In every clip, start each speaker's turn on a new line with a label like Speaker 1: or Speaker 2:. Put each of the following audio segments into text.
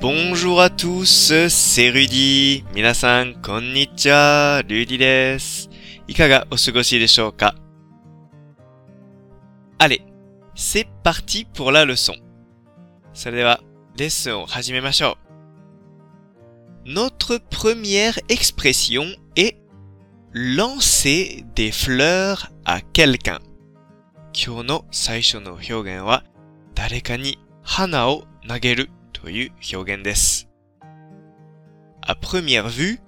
Speaker 1: Bonjour à tous, c'est Rudy. 皆さん、こんにちは。ルディです。いかがお過ごしでしょうか Allez, c'est parti pour la leçon. それでは、レッスンを始めましょう。Notre première expression est lancer des fleurs à quelqu'un. 今日の最初の表現は、誰かに花を投げる という表現です。À première vue,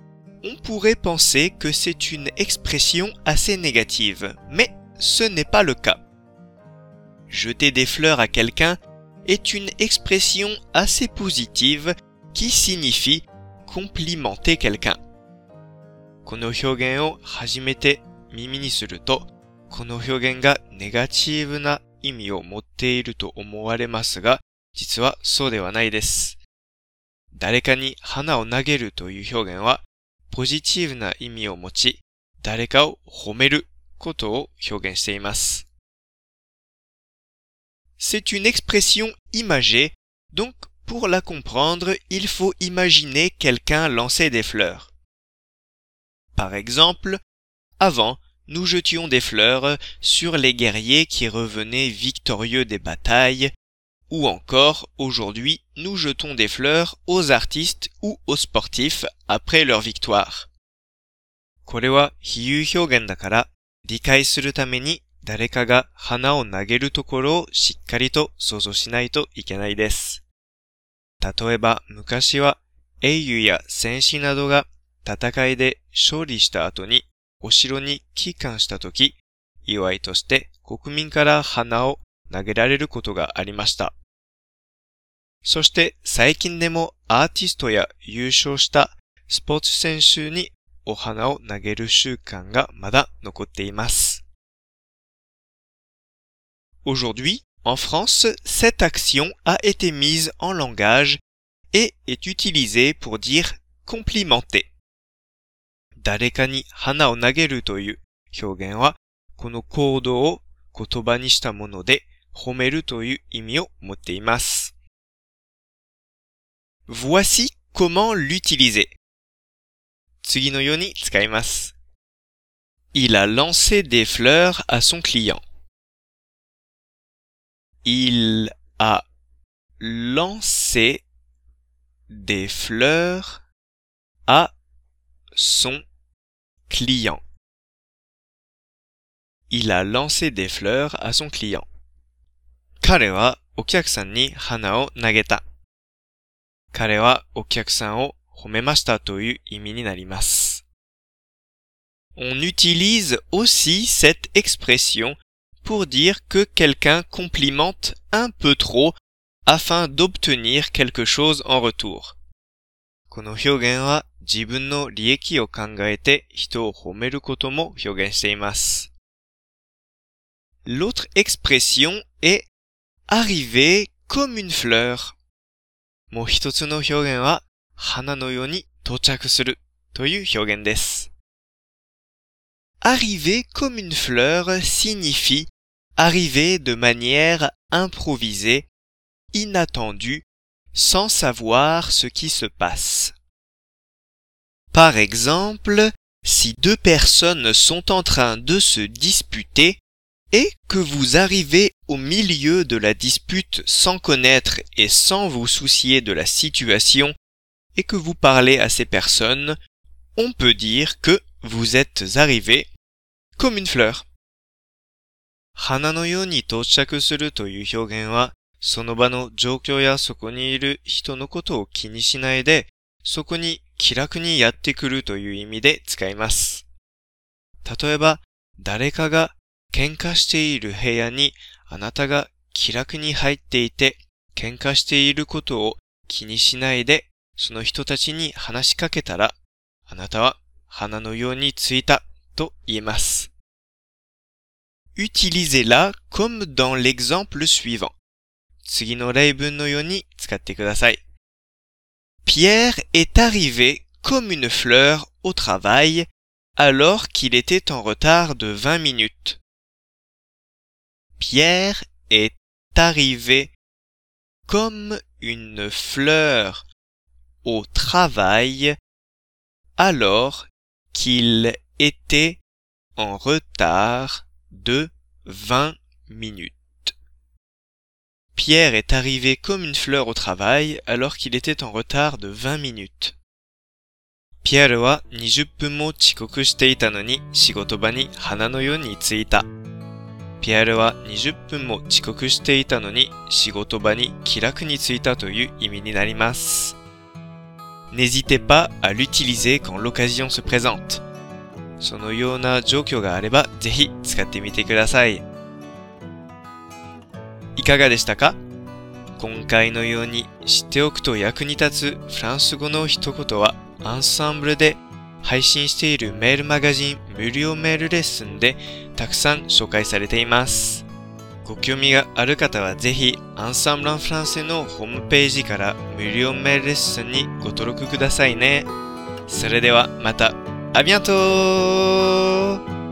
Speaker 1: on pourrait penser que c'est une expression assez négative, mais ce n'est pas le cas. Jeter des fleurs à quelqu'un est une expression assez positive qui signifie complimenter quelqu'un. この表現を初めて耳にすると、この表現がネガティブな意味を持っていると思われますが、 実はそうではないです。誰かに花を投げるという表現は、ポジティブな意味を持ち、誰かを褒めることを表現しています。C'est une expression imagée, donc pour la comprendre, il faut imaginer quelqu'un lancer des fleurs. Par exemple, avant, nous jetions des fleurs sur les guerriers qui revenaient victorieux des batailles, ou encore, aujourd'hui, nous jetons des fleurs aux artistes ou aux sportifs après leur victoire. これは比喩表現だから、理解するために誰かが花を投げるところをしっかりと想像しないといけないです。例えば、昔は英雄や戦士などが戦いで勝利した後にお城に帰還した時、祝いとして国民から花を投げられることがありました。そして最近でもアーティストや優勝したスポーツ選手にお花を投げる習慣がまだ残っています。Aujourd'hui, en France, cette action a été mise en langage et est utilisée pour dire complimenter. 誰かに花を投げるという表現は、この行動を言葉にしたもので褒めるという意味を持っています。Voici comment l'utiliser. 次のように使います。Il a lancé des fleurs à son client. Il a lancé des fleurs à son client. Il a lancé des fleurs à son client. 彼はお客さんに花を投げた。 彼はお客さんを褒めましたという意味になります。On utilise aussi cette expression pour dire que quelqu'un complimente un peu trop afin d'obtenir quelque chose en retour. この表現は自分の利益を考えて人を褒めることも表現しています。L'autre expression est arriver comme une fleur. もう一つの表現は花のように到着するという表現です。Arriver comme une fleur signifie arriver de manière improvisée, inattendue, sans savoir ce qui se passe. Par exemple, si deux personnes sont en train de se disputer et que vous arrivez au milieu de la dispute sans connaître et sans vous soucier de la situation et que vous parlez à ces personnes, on peut dire que vous êtes arrivé comme une fleur. 花のように到着するという表現は、その場の状況やそこにいる人のことを気にしないで、そこに気楽にやってくるという意味で使います。例えば、誰かが 喧嘩している部屋にあなたが気楽に入っていて、喧嘩していることを気にしないで、その人たちに話しかけたら、あなたは花のようについたと言えます。Utilisez-la comme dans l'exemple suivant. 次の例文のように使ってください。Pierre est arrivé comme une fleur au travail alors qu'il était en retard de 20 minutes. Pierre est arrivé comme une fleur au travail alors qu'il était en retard de 20 minutes. Pierre est arrivé comme une fleur au travail alors qu'il était en retard de 20 minutes. ピエールは20分も遅刻していたのに仕事場に花のように着いた。 ピエールは20分も遅刻していたのに仕事場に気楽に着いたという意味になります。N'hésitez pas à l'utiliser quand l'occasion se présente. そのような状況があればぜひ使ってみてください。いかがでしたか？今回のように知っておくと役に立つフランス語の一言はアンサンブルで配信しているメールマガジン無料メールレッスンでたくさん紹介されています。ご興味がある方はぜひアンサンブランフランセのホームページから無料メールレッスンにご登録くださいね。それではまた、ありがとう